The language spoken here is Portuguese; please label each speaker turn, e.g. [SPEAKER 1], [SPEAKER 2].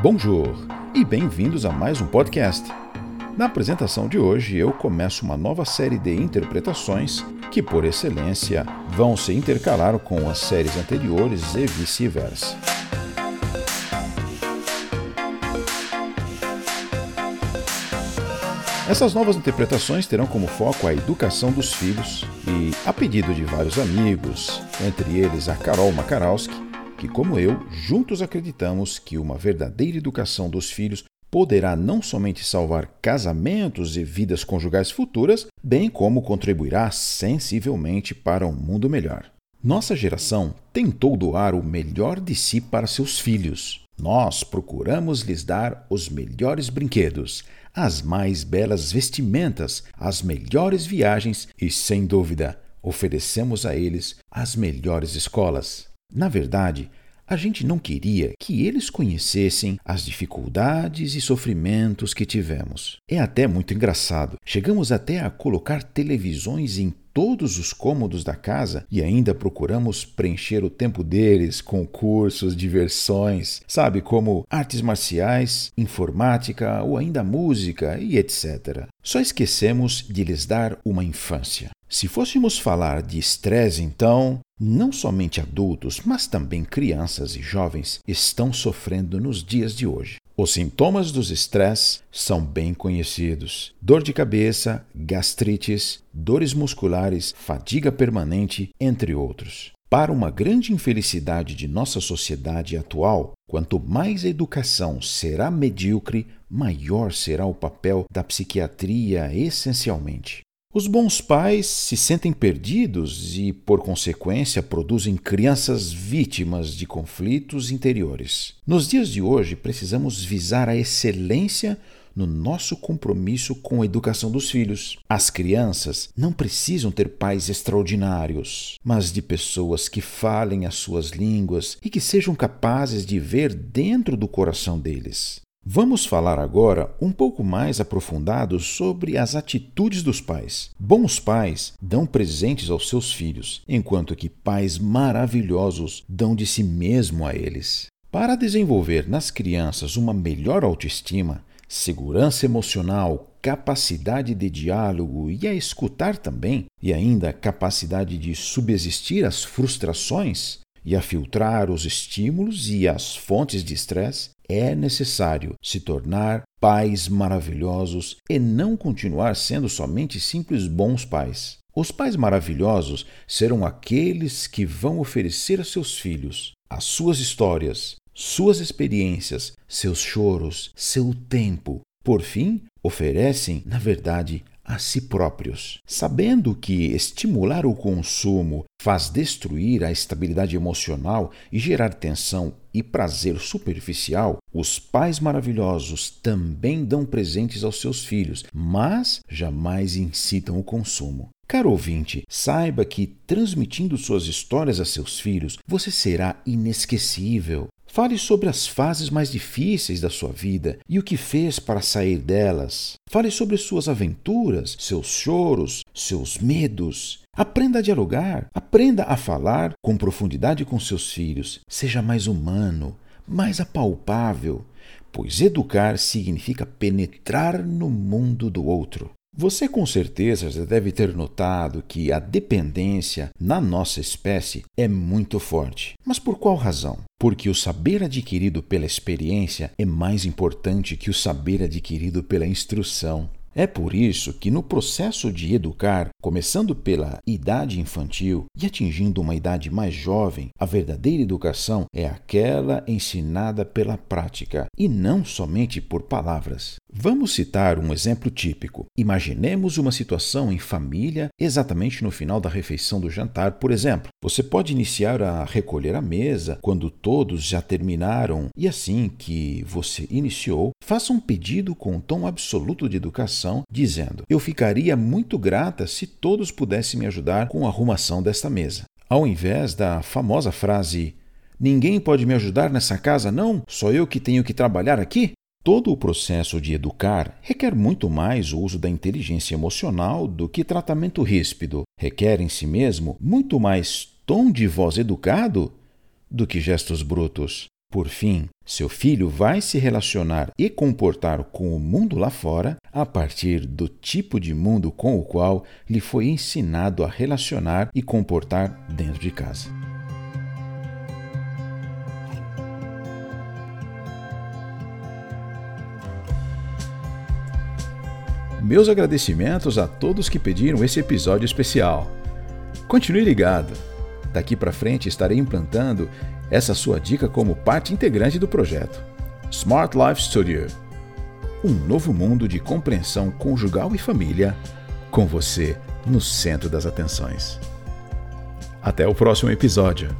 [SPEAKER 1] Bonjour e bem-vindos a mais um podcast. Na apresentação de hoje, eu começo uma nova série de interpretações que, por excelência, vão se intercalar com as séries anteriores e vice-versa. Essas novas interpretações terão como foco a educação dos filhos e, a pedido de vários amigos, entre eles a Carol Makarowski, que, como eu, juntos acreditamos que uma verdadeira educação dos filhos poderá não somente salvar casamentos e vidas conjugais futuras, bem como contribuirá sensivelmente para um mundo melhor. Nossa geração tentou doar o melhor de si para seus filhos. Nós procuramos lhes dar os melhores brinquedos, as mais belas vestimentas, as melhores viagens e, sem dúvida, oferecemos a eles as melhores escolas. Na verdade, a gente não queria que eles conhecessem as dificuldades e sofrimentos que tivemos. É até muito engraçado. Chegamos até a colocar televisões em todos os cômodos da casa e ainda procuramos preencher o tempo deles com cursos, diversões, sabe, como artes marciais, informática ou ainda música e etc. Só esquecemos de lhes dar uma infância. Se fôssemos falar de estresse, então, não somente adultos, mas também crianças e jovens estão sofrendo nos dias de hoje. Os sintomas dos estresse são bem conhecidos: dor de cabeça, gastrites, dores musculares, fadiga permanente, entre outros. Para uma grande infelicidade de nossa sociedade atual, quanto mais a educação será medíocre, maior será o papel da psiquiatria essencialmente. Os bons pais se sentem perdidos e, por consequência, produzem crianças vítimas de conflitos interiores. Nos dias de hoje, precisamos visar a excelência no nosso compromisso com a educação dos filhos. As crianças não precisam ter pais extraordinários, mas de pessoas que falem as suas línguas e que sejam capazes de ver dentro do coração deles. Vamos falar agora um pouco mais aprofundado sobre as atitudes dos pais. Bons pais dão presentes aos seus filhos, enquanto que pais maravilhosos dão de si mesmo a eles. Para desenvolver nas crianças uma melhor autoestima, segurança emocional, capacidade de diálogo e a escutar também, e ainda capacidade de subsistir às frustrações e a filtrar os estímulos e as fontes de estresse, é necessário se tornar pais maravilhosos e não continuar sendo somente simples bons pais. Os pais maravilhosos serão aqueles que vão oferecer a seus filhos as suas histórias, suas experiências, seus choros, seu tempo. Por fim, oferecem, na verdade, a si próprios, sabendo que estimular o consumo faz destruir a estabilidade emocional e gerar tensão e prazer superficial, os pais maravilhosos também dão presentes aos seus filhos, mas jamais incitam o consumo. Caro ouvinte, saiba que transmitindo suas histórias a seus filhos, você será inesquecível. Fale sobre as fases mais difíceis da sua vida e o que fez para sair delas. Fale sobre suas aventuras, seus choros, seus medos. Aprenda a dialogar, aprenda a falar com profundidade com seus filhos. Seja mais humano, mais apalpável, pois educar significa penetrar no mundo do outro. Você com certeza já deve ter notado que a dependência na nossa espécie é muito forte. Mas por qual razão? Porque o saber adquirido pela experiência é mais importante que o saber adquirido pela instrução. É por isso que, no processo de educar, começando pela idade infantil e atingindo uma idade mais jovem, a verdadeira educação é aquela ensinada pela prática e não somente por palavras. Vamos citar um exemplo típico. Imaginemos uma situação em família exatamente no final da refeição do jantar, por exemplo. Você pode iniciar a recolher a mesa quando todos já terminaram e assim que você iniciou, faça um pedido com um tom absoluto de educação, dizendo: Eu ficaria muito grata se todos pudessem me ajudar com a arrumação desta mesa. Ao invés da famosa frase: Ninguém pode me ajudar nessa casa, não? Só eu que tenho que trabalhar aqui? Todo o processo de educar requer muito mais o uso da inteligência emocional do que tratamento ríspido. Requer em si mesmo muito mais tom de voz educado do que gestos brutos. Por fim, seu filho vai se relacionar e comportar com o mundo lá fora a partir do tipo de mundo com o qual lhe foi ensinado a relacionar e comportar dentro de casa. Meus agradecimentos a todos que pediram esse episódio especial. Continue ligado. Daqui para frente estarei implantando essa sua dica como parte integrante do projeto. Smart Life Studio. Um novo mundo de compreensão conjugal e família, com você no centro das atenções. Até o próximo episódio.